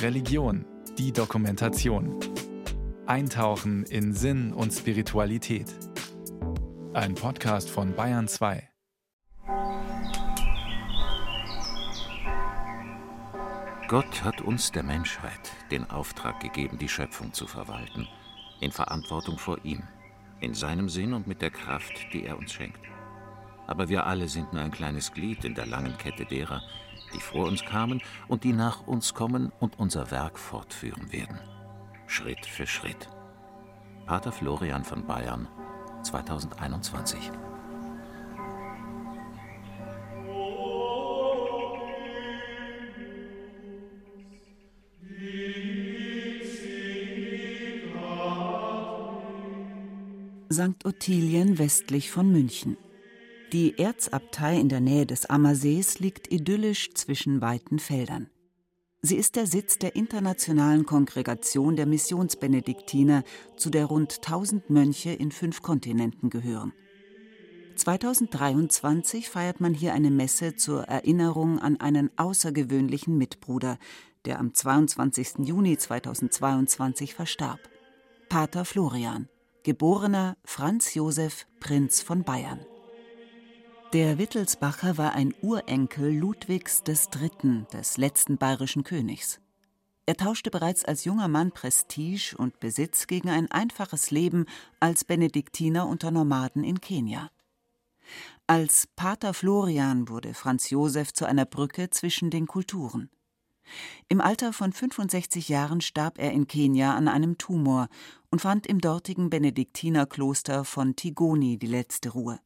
Religion, die Dokumentation. Eintauchen in Sinn und Spiritualität. Ein Podcast von Bayern 2. Gott hat uns der Menschheit den Auftrag gegeben, die Schöpfung zu verwalten, in Verantwortung vor ihm, in seinem Sinn und mit der Kraft, die er uns schenkt. Aber wir alle sind nur ein kleines Glied in der langen Kette derer, die vor uns kamen und die nach uns kommen und unser Werk fortführen werden. Schritt für Schritt. Pater Florian von Bayern, 2021. St. Ottilien westlich von München. Die Erzabtei in der Nähe des Ammersees liegt idyllisch zwischen weiten Feldern. Sie ist der Sitz der internationalen Kongregation der Missionsbenediktiner, zu der rund 1000 Mönche in fünf Kontinenten gehören. 2023 feiert man hier eine Messe zur Erinnerung an einen außergewöhnlichen Mitbruder, der am 22. Juni 2022 verstarb. Pater Florian, geborener Franz Josef Prinz von Bayern. Der Wittelsbacher war ein Urenkel Ludwigs III., des letzten bayerischen Königs. Er tauschte bereits als junger Mann Prestige und Besitz gegen ein einfaches Leben als Benediktiner unter Nomaden in Kenia. Als Pater Florian wurde Franz Josef zu einer Brücke zwischen den Kulturen. Im Alter von 65 Jahren starb er in Kenia an einem Tumor und fand im dortigen Benediktinerkloster von Tigoni die letzte Ruhe.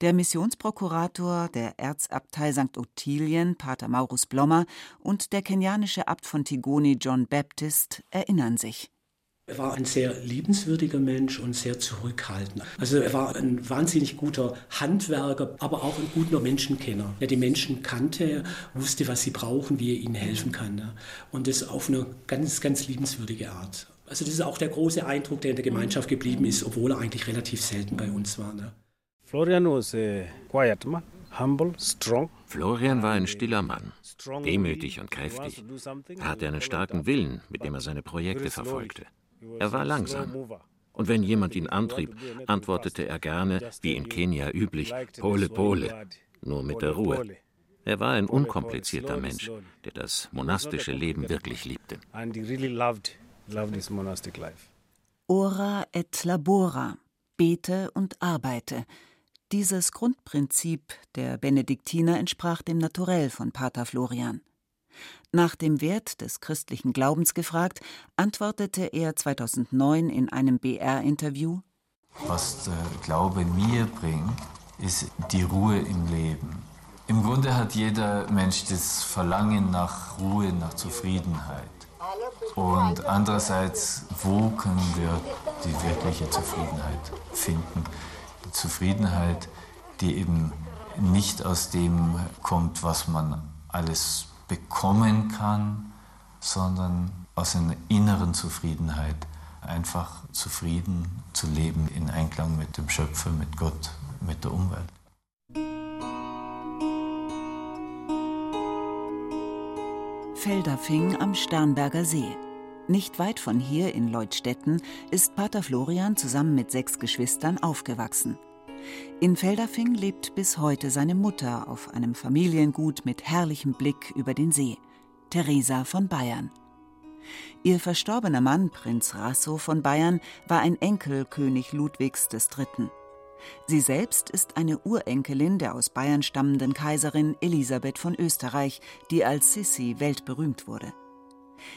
Der Missionsprokurator der Erzabtei St. Ottilien, Pater Maurus Blommer, und der kenianische Abt von Tigoni, John Baptist, erinnern sich. Er war ein sehr liebenswürdiger Mensch und sehr zurückhaltend. Also er war ein wahnsinnig guter Handwerker, aber auch ein guter Menschenkenner. Er die Menschen kannte, wusste, was sie brauchen, wie er ihnen helfen kann. Und das auf eine ganz, ganz liebenswürdige Art. Also das ist auch der große Eindruck, der in der Gemeinschaft geblieben ist, obwohl er eigentlich relativ selten bei uns war. Florian was a quiet man, humble, strong. Florian war ein stiller Mann, demütig und kräftig. Er hatte einen starken Willen, mit dem er seine Projekte verfolgte. Er war langsam. Und wenn jemand ihn antrieb, antwortete er gerne, wie in Kenia üblich, Pole, Pole, nur mit der Ruhe. Er war ein unkomplizierter Mensch, der das monastische Leben wirklich liebte. Ora et labora, bete und arbeite, dieses Grundprinzip der Benediktiner entsprach dem Naturell von Pater Florian. Nach dem Wert des christlichen Glaubens gefragt, antwortete er 2009 in einem BR-Interview: Was der Glaube mir bringt, ist die Ruhe im Leben. Im Grunde hat jeder Mensch das Verlangen nach Ruhe, nach Zufriedenheit. Und andererseits, wo können wir die wirkliche Zufriedenheit finden? Zufriedenheit, die eben nicht aus dem kommt, was man alles bekommen kann, sondern aus einer inneren Zufriedenheit, einfach zufrieden zu leben in Einklang mit dem Schöpfer, mit Gott, mit der Umwelt. Felderfing am Starnberger See. Nicht weit von hier in Leutstetten ist Pater Florian zusammen mit sechs Geschwistern aufgewachsen. In Feldafing lebt bis heute seine Mutter auf einem Familiengut mit herrlichem Blick über den See, Theresa von Bayern. Ihr verstorbener Mann, Prinz Rasso von Bayern, war ein Enkel König Ludwigs III. Sie selbst ist eine Urenkelin der aus Bayern stammenden Kaiserin Elisabeth von Österreich, die als Sissi weltberühmt wurde.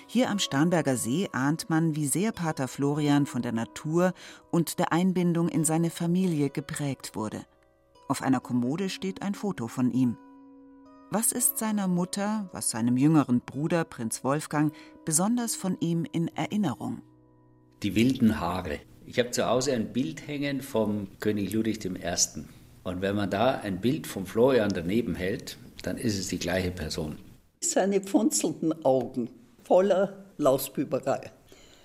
Hier am Starnberger See ahnt man, wie sehr Pater Florian von der Natur und der Einbindung in seine Familie geprägt wurde. Auf einer Kommode steht ein Foto von ihm. Was ist seiner Mutter, was seinem jüngeren Bruder Prinz Wolfgang besonders von ihm in Erinnerung? Die wilden Haare. Ich habe zu Hause ein Bild hängen vom König Ludwig I. Und wenn man da ein Bild von Florian daneben hält, dann ist es die gleiche Person. Seine pfunzelnden Augen, voller Lausbüberei.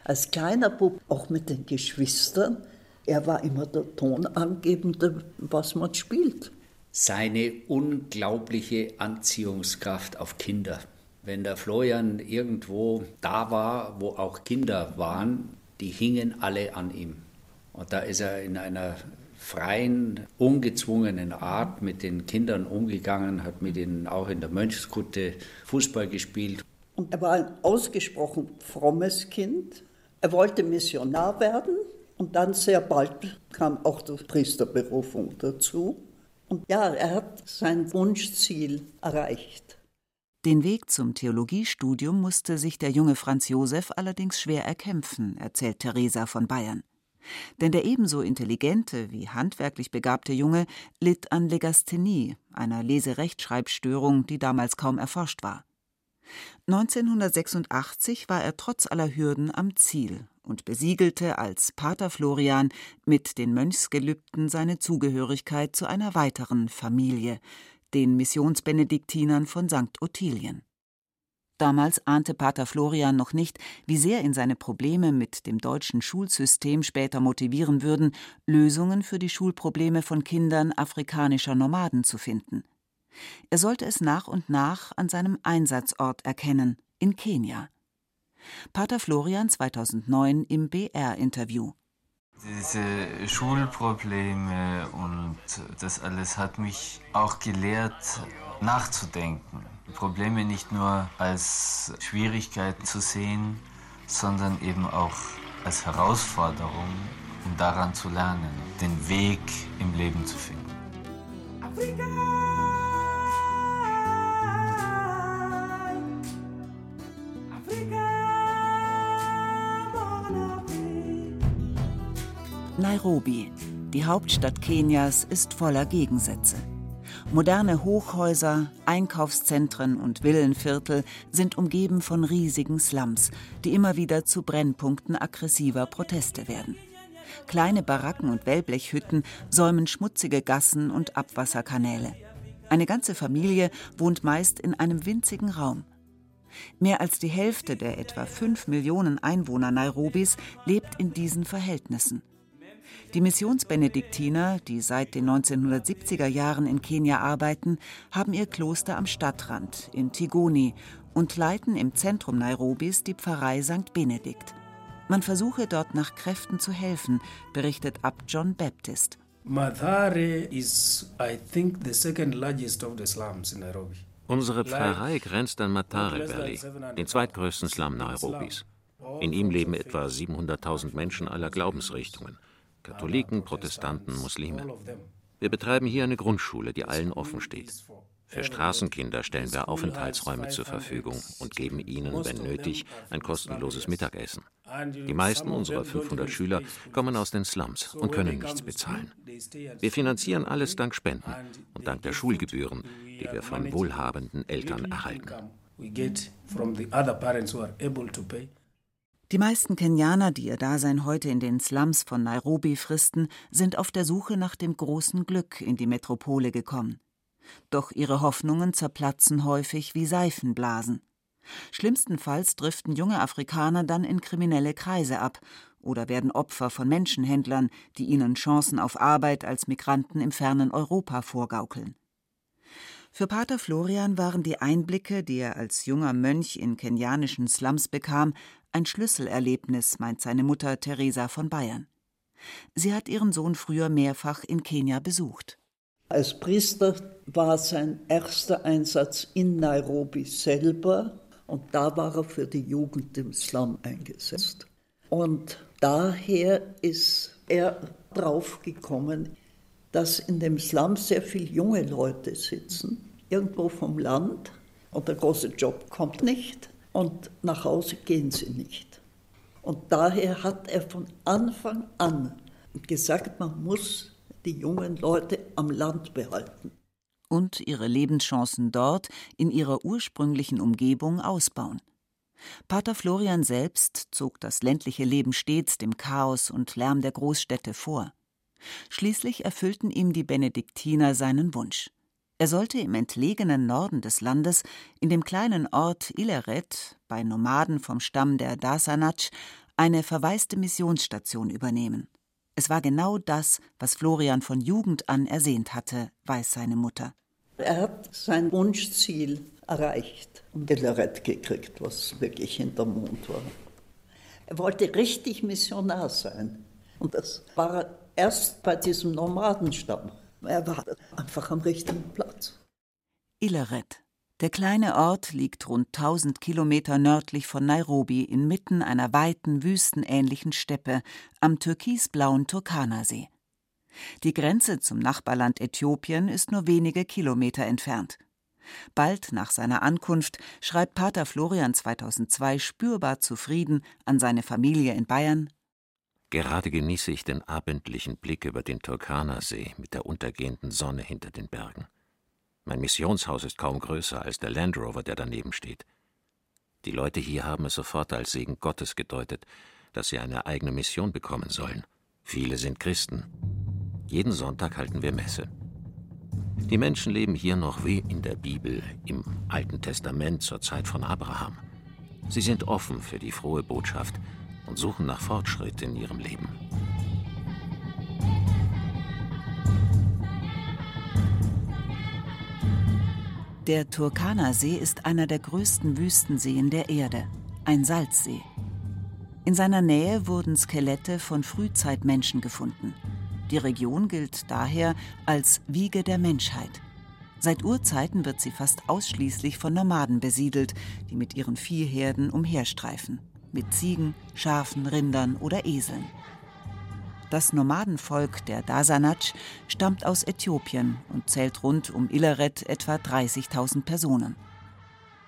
Als kleiner Bub, auch mit den Geschwistern, er war immer der Tonangebende, was man spielt. Seine unglaubliche Anziehungskraft auf Kinder. Wenn der Florian irgendwo da war, wo auch Kinder waren, die hingen alle an ihm. Und da ist er in einer freien, ungezwungenen Art mit den Kindern umgegangen, hat mit ihnen auch in der Mönchskutte Fußball gespielt. Und er war ein ausgesprochen frommes Kind. Er wollte Missionar werden und dann sehr bald kam auch die Priesterberufung dazu. Und ja, er hat sein Wunschziel erreicht. Den Weg zum Theologiestudium musste sich der junge Franz Josef allerdings schwer erkämpfen, erzählt Theresa von Bayern. Denn der ebenso intelligente wie handwerklich begabte Junge litt an Legasthenie, einer Leserechtschreibstörung, die damals kaum erforscht war. 1986 war er trotz aller Hürden am Ziel und besiegelte als Pater Florian mit den Mönchsgelübden seine Zugehörigkeit zu einer weiteren Familie, den Missionsbenediktinern von St. Ottilien. Damals ahnte Pater Florian noch nicht, wie sehr ihn seine Probleme mit dem deutschen Schulsystem später motivieren würden, Lösungen für die Schulprobleme von Kindern afrikanischer Nomaden zu finden. Er sollte es nach und nach an seinem Einsatzort erkennen, in Kenia. Pater Florian 2009 im BR-Interview. Diese Schulprobleme und das alles hat mich auch gelehrt, nachzudenken. Probleme nicht nur als Schwierigkeiten zu sehen, sondern eben auch als Herausforderung, um daran zu lernen, den Weg im Leben zu finden. Afrika! Nairobi, die Hauptstadt Kenias, ist voller Gegensätze. Moderne Hochhäuser, Einkaufszentren und Villenviertel sind umgeben von riesigen Slums, die immer wieder zu Brennpunkten aggressiver Proteste werden. Kleine Baracken und Wellblechhütten säumen schmutzige Gassen und Abwasserkanäle. Eine ganze Familie wohnt meist in einem winzigen Raum. Mehr als die Hälfte der etwa fünf Millionen Einwohner Nairobis lebt in diesen Verhältnissen. Die Missionsbenediktiner, die seit den 1970er Jahren in Kenia arbeiten, haben ihr Kloster am Stadtrand in Tigoni und leiten im Zentrum Nairobis die Pfarrei St. Benedikt. Man versuche dort nach Kräften zu helfen, berichtet Abt John Baptist. Mathare is, I think, the second largest of the slums in Nairobi. Unsere Pfarrei grenzt an Matare Valley, den zweitgrößten Slum Nairobis. In ihm leben etwa 700.000 Menschen aller Glaubensrichtungen. Katholiken, Protestanten, Muslime. Wir betreiben hier eine Grundschule, die allen offen steht. Für Straßenkinder stellen wir Aufenthaltsräume zur Verfügung und geben ihnen, wenn nötig, ein kostenloses Mittagessen. Die meisten unserer 500 Schüler kommen aus den Slums und können nichts bezahlen. Wir finanzieren alles dank Spenden und dank der Schulgebühren, die wir von wohlhabenden Eltern erhalten. Die meisten Kenianer, die ihr Dasein heute in den Slums von Nairobi fristen, sind auf der Suche nach dem großen Glück in die Metropole gekommen. Doch ihre Hoffnungen zerplatzen häufig wie Seifenblasen. Schlimmstenfalls driften junge Afrikaner dann in kriminelle Kreise ab oder werden Opfer von Menschenhändlern, die ihnen Chancen auf Arbeit als Migranten im fernen Europa vorgaukeln. Für Pater Florian waren die Einblicke, die er als junger Mönch in kenianischen Slums bekam, ein Schlüsselerlebnis, meint seine Mutter Theresa von Bayern. Sie hat ihren Sohn früher mehrfach in Kenia besucht. Als Priester war sein erster Einsatz in Nairobi selber und da war er für die Jugend im Slum eingesetzt. Und daher ist er draufgekommen, dass in dem Slum sehr viele junge Leute sitzen, irgendwo vom Land und der große Job kommt nicht und nach Hause gehen sie nicht. Und daher hat er von Anfang an gesagt, man muss die jungen Leute am Land behalten. Und ihre Lebenschancen dort in ihrer ursprünglichen Umgebung ausbauen. Pater Florian selbst zog das ländliche Leben stets dem Chaos und Lärm der Großstädte vor. Schließlich erfüllten ihm die Benediktiner seinen Wunsch. Er sollte im entlegenen Norden des Landes, in dem kleinen Ort Ileret, bei Nomaden vom Stamm der Dasanatsch, eine verwaiste Missionsstation übernehmen. Es war genau das, was Florian von Jugend an ersehnt hatte, weiß seine Mutter. Er hat sein Wunschziel erreicht und Ileret gekriegt, was wirklich hinter Mond war. Er wollte richtig Missionar sein. Und das war erst bei diesem Nomadenstamm. Er war einfach am richtigen Platz. Ileret. Der kleine Ort liegt rund 1000 Kilometer nördlich von Nairobi inmitten einer weiten, wüstenähnlichen Steppe am türkisblauen Turkana-See. Die Grenze zum Nachbarland Äthiopien ist nur wenige Kilometer entfernt. Bald nach seiner Ankunft schreibt Pater Florian 2002 spürbar zufrieden an seine Familie in Bayern. Gerade genieße ich den abendlichen Blick über den Turkana-See mit der untergehenden Sonne hinter den Bergen. Mein Missionshaus ist kaum größer als der Land Rover, der daneben steht. Die Leute hier haben es sofort als Segen Gottes gedeutet, dass sie eine eigene Mission bekommen sollen. Viele sind Christen. Jeden Sonntag halten wir Messe. Die Menschen leben hier noch wie in der Bibel, im Alten Testament zur Zeit von Abraham. Sie sind offen für die frohe Botschaft und suchen nach Fortschritt in ihrem Leben. Der Turkana-See ist einer der größten Wüstenseen der Erde, ein Salzsee. In seiner Nähe wurden Skelette von Frühzeitmenschen gefunden. Die Region gilt daher als Wiege der Menschheit. Seit Urzeiten wird sie fast ausschließlich von Nomaden besiedelt, die mit ihren Viehherden umherstreifen, mit Ziegen, Schafen, Rindern oder Eseln. Das Nomadenvolk der Dasanatsch stammt aus Äthiopien und zählt rund um Illeret etwa 30.000 Personen.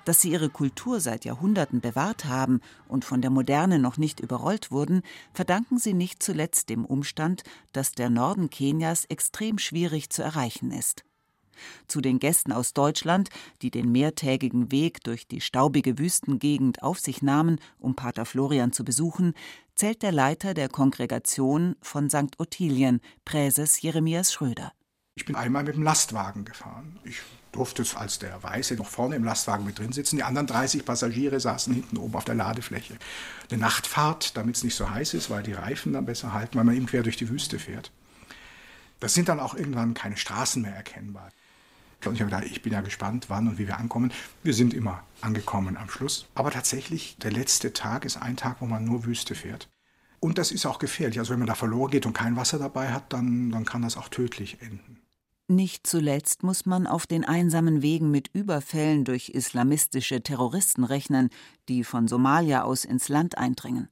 Dass sie ihre Kultur seit Jahrhunderten bewahrt haben und von der Moderne noch nicht überrollt wurden, verdanken sie nicht zuletzt dem Umstand, dass der Norden Kenias extrem schwierig zu erreichen ist. Zu den Gästen aus Deutschland, die den mehrtägigen Weg durch die staubige Wüstengegend auf sich nahmen, um Pater Florian zu besuchen, zählt der Leiter der Kongregation von St. Ottilien, Präses Jeremias Schröder. Ich bin einmal mit dem Lastwagen gefahren. Ich durfte als der Weiße noch vorne im Lastwagen mit drin sitzen. Die anderen 30 Passagiere saßen hinten oben auf der Ladefläche. Eine Nachtfahrt, damit es nicht so heiß ist, weil die Reifen dann besser halten, weil man eben quer durch die Wüste fährt. Das sind dann auch irgendwann keine Straßen mehr erkennbar. Und ich habe gedacht, ich bin ja gespannt, wann und wie wir ankommen. Wir sind immer angekommen am Schluss. Aber tatsächlich, der letzte Tag ist ein Tag, wo man nur Wüste fährt. Und das ist auch gefährlich. Also wenn man da verloren geht und kein Wasser dabei hat, dann, dann kann das auch tödlich enden. Nicht zuletzt muss man auf den einsamen Wegen mit Überfällen durch islamistische Terroristen rechnen, die von Somalia aus ins Land eindringen.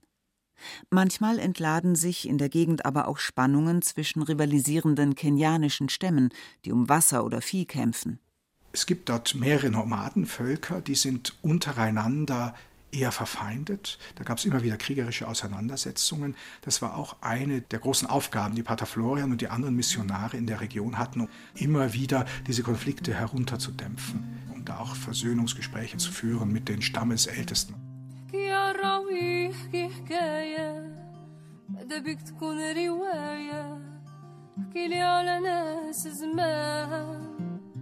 Manchmal entladen sich in der Gegend aber auch Spannungen zwischen rivalisierenden kenianischen Stämmen, die um Wasser oder Vieh kämpfen. Es gibt dort mehrere Nomadenvölker, die sind untereinander eher verfeindet. Da gab es immer wieder kriegerische Auseinandersetzungen. Das war auch eine der großen Aufgaben, die Pater Florian und die anderen Missionare in der Region hatten, um immer wieder diese Konflikte herunterzudämpfen und da auch Versöhnungsgespräche zu führen mit den Stammesältesten.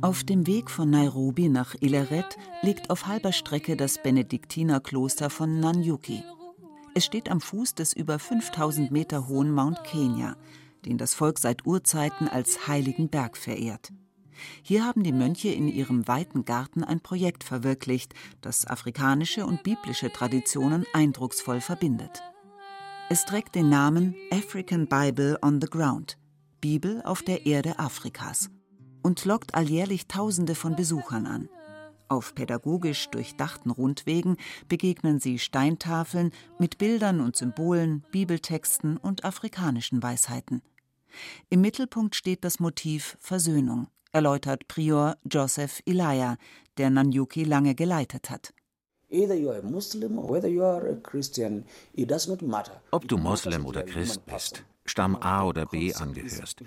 Auf dem Weg von Nairobi nach Ileret liegt auf halber Strecke das Benediktinerkloster von Nanyuki. Es steht am Fuß des über 5000 Meter hohen Mount Kenya, den das Volk seit Urzeiten als heiligen Berg verehrt. Hier haben die Mönche in ihrem weiten Garten ein Projekt verwirklicht, das afrikanische und biblische Traditionen eindrucksvoll verbindet. Es trägt den Namen African Bible on the Ground, Bibel auf der Erde Afrikas und lockt alljährlich Tausende von Besuchern an. Auf pädagogisch durchdachten Rundwegen begegnen sie Steintafeln mit Bildern und Symbolen, Bibeltexten und afrikanischen Weisheiten. Im Mittelpunkt steht das Motiv Versöhnung, erläutert Prior Joseph Ilaya, der Nanyuki lange geleitet hat. Ob du Moslem oder Christ bist, Stamm A oder B angehörst.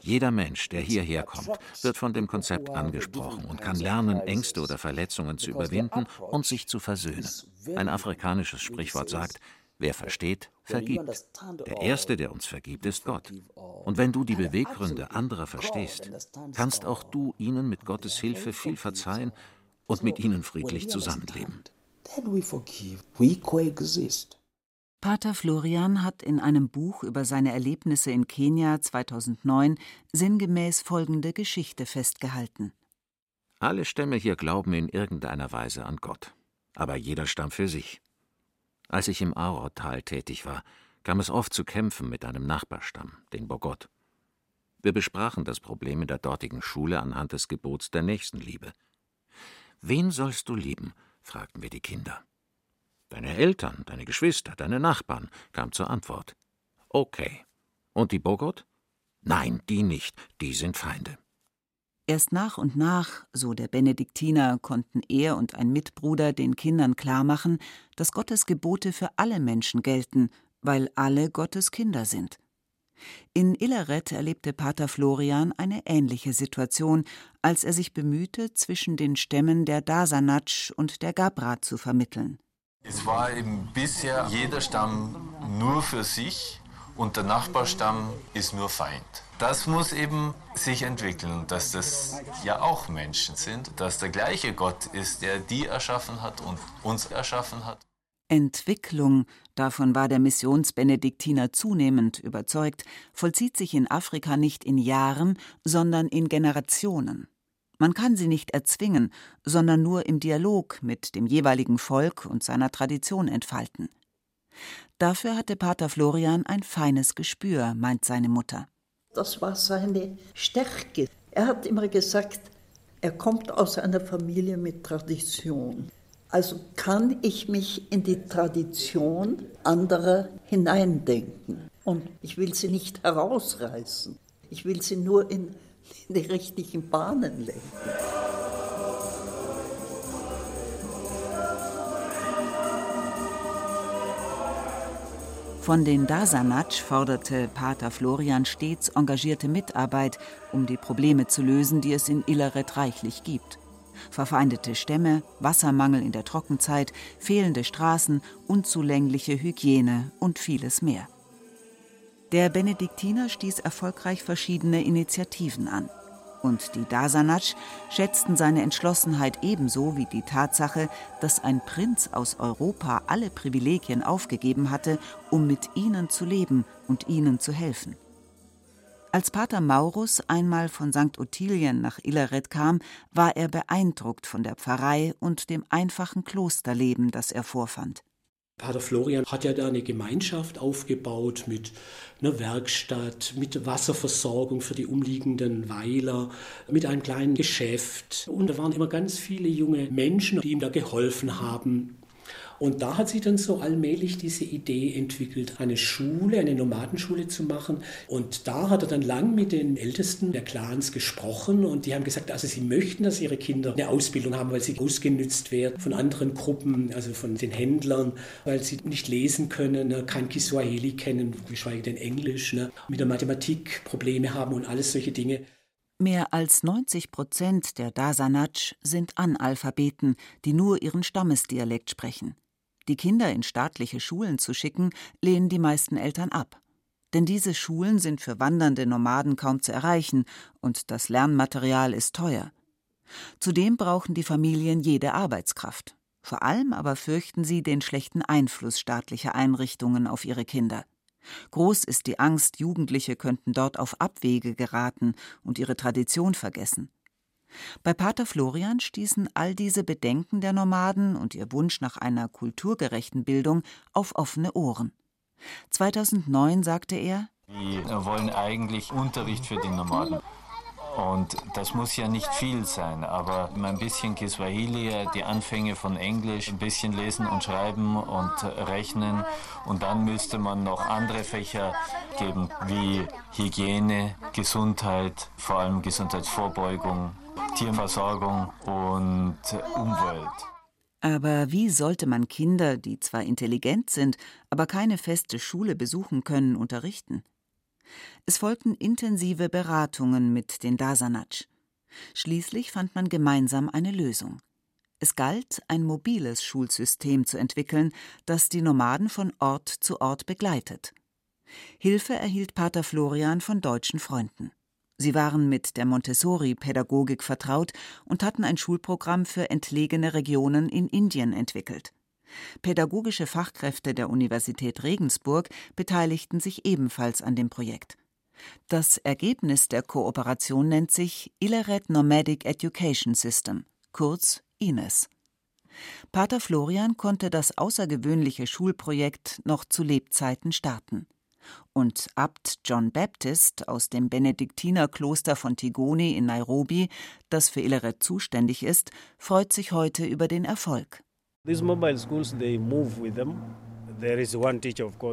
Jeder Mensch, der hierher kommt, wird von dem Konzept angesprochen und kann lernen, Ängste oder Verletzungen zu überwinden und sich zu versöhnen. Ein afrikanisches Sprichwort sagt, Wer versteht, vergibt. Der Erste, der uns vergibt, ist Gott. Und wenn du die Beweggründe anderer verstehst, kannst auch du ihnen mit Gottes Hilfe viel verzeihen und mit ihnen friedlich zusammenleben. Pater Florian hat in einem Buch über seine Erlebnisse in Kenia 2009 sinngemäß folgende Geschichte festgehalten. Alle Stämme hier glauben in irgendeiner Weise an Gott, aber jeder Stamm für sich. Als ich im Aurortal tätig war, kam es oft zu Kämpfen mit einem Nachbarstamm, den Bogot. Wir besprachen das Problem in der dortigen Schule anhand des Gebots der Nächstenliebe. Wen sollst du lieben? fragten wir die Kinder. Deine Eltern, deine Geschwister, deine Nachbarn, kam zur Antwort. Okay. Und die Bogot? Nein, die nicht, die sind Feinde. Erst nach und nach, so der Benediktiner, konnten er und ein Mitbruder den Kindern klarmachen, dass Gottes Gebote für alle Menschen gelten, weil alle Gottes Kinder sind. In Illeret erlebte Pater Florian eine ähnliche Situation, als er sich bemühte, zwischen den Stämmen der Dasanatsch und der Gabra zu vermitteln. Es war eben bisher jeder Stamm nur für sich und der Nachbarstamm ist nur Feind. Das muss eben sich entwickeln, dass das ja auch Menschen sind, dass der gleiche Gott ist, der die erschaffen hat und uns erschaffen hat. Entwicklung, davon war der Missionsbenediktiner zunehmend überzeugt, vollzieht sich in Afrika nicht in Jahren, sondern in Generationen. Man kann sie nicht erzwingen, sondern nur im Dialog mit dem jeweiligen Volk und seiner Tradition entfalten. Dafür hatte Pater Florian ein feines Gespür, meint seine Mutter. Das war seine Stärke. Er hat immer gesagt, er kommt aus einer Familie mit Tradition. Also kann ich mich in die Tradition anderer hineindenken. Und ich will sie nicht herausreißen. Ich will sie nur in, in die richtigen Bahnen lenken. Von den Dasanatsch forderte Pater Florian stets engagierte Mitarbeit, um die Probleme zu lösen, die es in Illeret reichlich gibt. Verfeindete Stämme, Wassermangel in der Trockenzeit, fehlende Straßen, unzulängliche Hygiene und vieles mehr. Der Benediktiner stieß erfolgreich verschiedene Initiativen an und die Dasanatsch schätzten seine Entschlossenheit ebenso wie die Tatsache, dass ein Prinz aus Europa alle Privilegien aufgegeben hatte, um mit ihnen zu leben und ihnen zu helfen. Als Pater Maurus einmal von St. Ottilien nach Illeret kam, war er beeindruckt von der Pfarrei und dem einfachen Klosterleben, das er vorfand. Pater Florian hat ja da eine Gemeinschaft aufgebaut mit einer Werkstatt, mit Wasserversorgung für die umliegenden Weiler, mit einem kleinen Geschäft. Und da waren immer ganz viele junge Menschen, die ihm da geholfen haben. Und da hat sich dann so allmählich diese Idee entwickelt, eine Schule, eine Nomadenschule zu machen. Und da hat er dann lang mit den Ältesten der Clans gesprochen und die haben gesagt, also sie möchten, dass ihre Kinder eine Ausbildung haben, weil sie ausgenützt werden von anderen Gruppen, also von den Händlern, weil sie nicht lesen können, ne, kein Kiswahili kennen, geschweige denn Englisch, ne, mit der Mathematik Probleme haben und alles solche Dinge. Mehr als 90 Prozent der Dasanatsch sind Analphabeten, die nur ihren Stammesdialekt sprechen. Die Kinder in staatliche Schulen zu schicken, lehnen die meisten Eltern ab. Denn diese Schulen sind für wandernde Nomaden kaum zu erreichen und das Lernmaterial ist teuer. Zudem brauchen die Familien jede Arbeitskraft. Vor allem aber fürchten sie den schlechten Einfluss staatlicher Einrichtungen auf ihre Kinder. Groß ist die Angst, Jugendliche könnten dort auf Abwege geraten und ihre Tradition vergessen. Bei Pater Florian stießen all diese Bedenken der Nomaden und ihr Wunsch nach einer kulturgerechten Bildung auf offene Ohren. 2009 sagte er: Wir wollen eigentlich Unterricht für die Nomaden. Und das muss ja nicht viel sein, aber ein bisschen Kiswahili, die Anfänge von Englisch, ein bisschen lesen und schreiben und rechnen. Und dann müsste man noch andere Fächer geben, wie Hygiene, Gesundheit, vor allem Gesundheitsvorbeugung, Tierversorgung und Umwelt. Aber wie sollte man Kinder, die zwar intelligent sind, aber keine feste Schule besuchen können, unterrichten? Es folgten intensive Beratungen mit den Dasanatsch. Schließlich fand man gemeinsam eine Lösung. Es galt, ein mobiles Schulsystem zu entwickeln, das die Nomaden von Ort zu Ort begleitet. Hilfe erhielt Pater Florian von deutschen Freunden. Sie waren mit der Montessori-Pädagogik vertraut und hatten ein Schulprogramm für entlegene Regionen in Indien entwickelt. Pädagogische Fachkräfte der Universität Regensburg beteiligten sich ebenfalls an dem Projekt. Das Ergebnis der Kooperation nennt sich Illeret Nomadic Education System, kurz INES. Pater Florian konnte das außergewöhnliche Schulprojekt noch zu Lebzeiten starten. Und Abt John Baptist aus dem Benediktinerkloster von Tigoni in Nairobi, das für Illeret zuständig ist, freut sich heute über den Erfolg.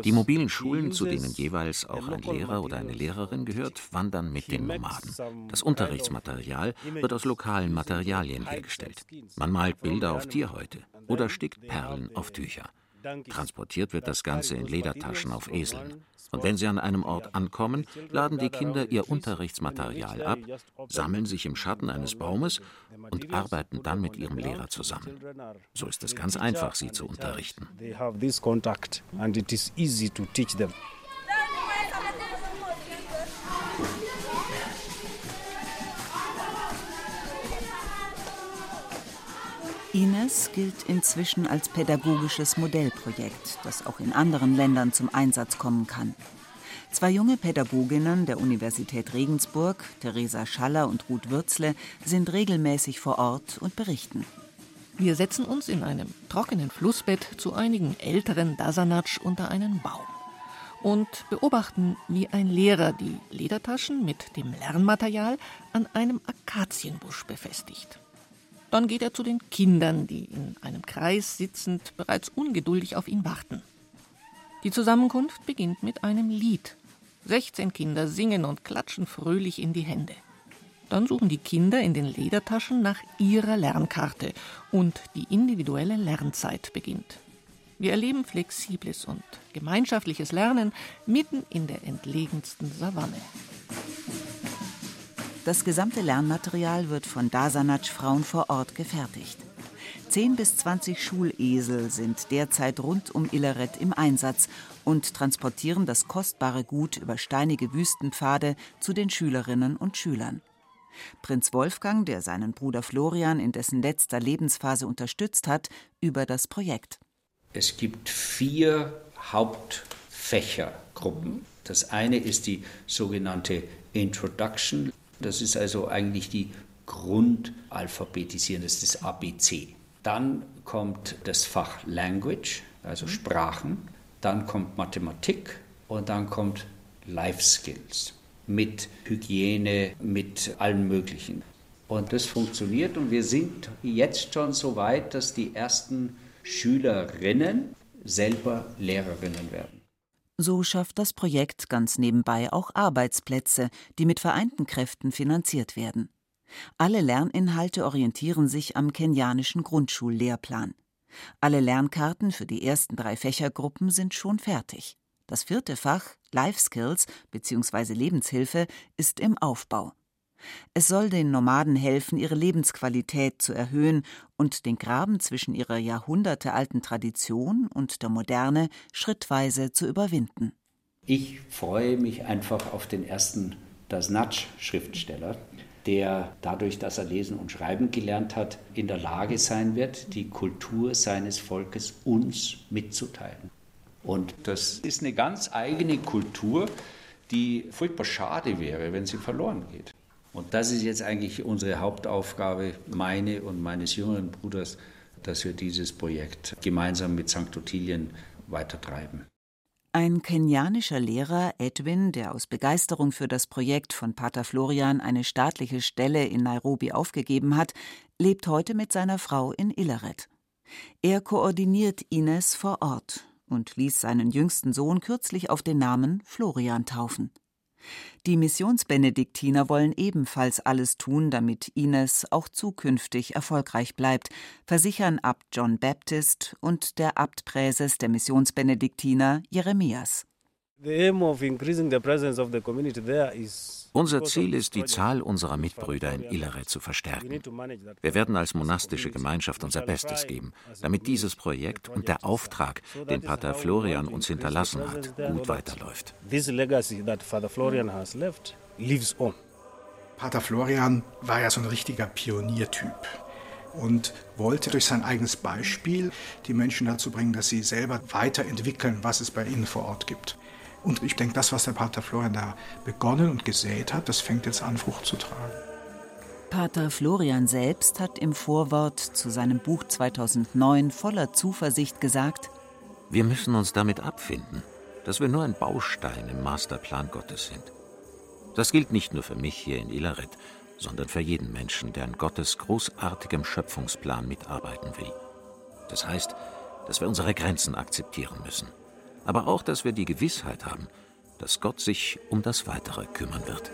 Die mobilen Schulen, zu denen jeweils auch ein Lehrer oder eine Lehrerin gehört, wandern mit den Nomaden. Das Unterrichtsmaterial wird aus lokalen Materialien hergestellt. Man malt Bilder auf Tierhäute oder stickt Perlen auf Tücher. Transportiert wird das Ganze in Ledertaschen auf Eseln. Und wenn sie an einem Ort ankommen, laden die Kinder ihr Unterrichtsmaterial ab, sammeln sich im Schatten eines Baumes und arbeiten dann mit ihrem Lehrer zusammen. So ist es ganz einfach, sie zu unterrichten. Ines gilt inzwischen als pädagogisches Modellprojekt, das auch in anderen Ländern zum Einsatz kommen kann. Zwei junge Pädagoginnen der Universität Regensburg, Theresa Schaller und Ruth Würzle, sind regelmäßig vor Ort und berichten. Wir setzen uns in einem trockenen Flussbett zu einigen älteren Dasanatsch unter einen Baum und beobachten, wie ein Lehrer die Ledertaschen mit dem Lernmaterial an einem Akazienbusch befestigt. Dann geht er zu den Kindern, die in einem Kreis sitzend bereits ungeduldig auf ihn warten. Die Zusammenkunft beginnt mit einem Lied. 16 Kinder singen und klatschen fröhlich in die Hände. Dann suchen die Kinder in den Ledertaschen nach ihrer Lernkarte und die individuelle Lernzeit beginnt. Wir erleben flexibles und gemeinschaftliches Lernen mitten in der entlegensten Savanne. Das gesamte Lernmaterial wird von Dasanatsch-Frauen vor Ort gefertigt. 10 bis 20 Schulesel sind derzeit rund um Illeret im Einsatz und transportieren das kostbare Gut über steinige Wüstenpfade zu den Schülerinnen und Schülern. Prinz Wolfgang, der seinen Bruder Florian in dessen letzter Lebensphase unterstützt hat, über das Projekt. Es gibt vier Hauptfächergruppen. Das eine ist die sogenannte Introduction das ist also eigentlich die Grundalphabetisierung, das ist das ABC. Dann kommt das Fach Language, also Sprachen. Dann kommt Mathematik und dann kommt Life Skills mit Hygiene, mit allem Möglichen. Und das funktioniert und wir sind jetzt schon so weit, dass die ersten Schülerinnen selber Lehrerinnen werden. So schafft das Projekt ganz nebenbei auch Arbeitsplätze, die mit vereinten Kräften finanziert werden. Alle Lerninhalte orientieren sich am kenianischen Grundschullehrplan. Alle Lernkarten für die ersten drei Fächergruppen sind schon fertig. Das vierte Fach, Life Skills bzw. Lebenshilfe, ist im Aufbau. Es soll den Nomaden helfen, ihre Lebensqualität zu erhöhen und den Graben zwischen ihrer jahrhundertealten Tradition und der Moderne schrittweise zu überwinden. Ich freue mich einfach auf den ersten Dasnatsch-Schriftsteller, der dadurch, dass er lesen und schreiben gelernt hat, in der Lage sein wird, die Kultur seines Volkes uns mitzuteilen. Und das ist eine ganz eigene Kultur, die furchtbar schade wäre, wenn sie verloren geht. Und das ist jetzt eigentlich unsere Hauptaufgabe, meine und meines jüngeren Bruders, dass wir dieses Projekt gemeinsam mit St. Ottilien weitertreiben. Ein kenianischer Lehrer, Edwin, der aus Begeisterung für das Projekt von Pater Florian eine staatliche Stelle in Nairobi aufgegeben hat, lebt heute mit seiner Frau in Illeret. Er koordiniert Ines vor Ort und ließ seinen jüngsten Sohn kürzlich auf den Namen Florian taufen. Die Missionsbenediktiner wollen ebenfalls alles tun, damit Ines auch zukünftig erfolgreich bleibt, versichern Abt John Baptist und der Abtpräses der Missionsbenediktiner Jeremias. Unser Ziel ist, die Zahl unserer Mitbrüder in Ilare zu verstärken. Wir werden als monastische Gemeinschaft unser Bestes geben, damit dieses Projekt und der Auftrag, den Pater Florian uns hinterlassen hat, gut weiterläuft. Pater Florian war ja so ein richtiger Pioniertyp und wollte durch sein eigenes Beispiel die Menschen dazu bringen, dass sie selber weiterentwickeln, was es bei ihnen vor Ort gibt. Und ich denke, das, was der Pater Florian da begonnen und gesät hat, das fängt jetzt an, Frucht zu tragen. Pater Florian selbst hat im Vorwort zu seinem Buch 2009 voller Zuversicht gesagt, wir müssen uns damit abfinden, dass wir nur ein Baustein im Masterplan Gottes sind. Das gilt nicht nur für mich hier in Ilaret, sondern für jeden Menschen, der an Gottes großartigem Schöpfungsplan mitarbeiten will. Das heißt, dass wir unsere Grenzen akzeptieren müssen, aber auch, dass wir die Gewissheit haben, dass Gott sich um das Weitere kümmern wird.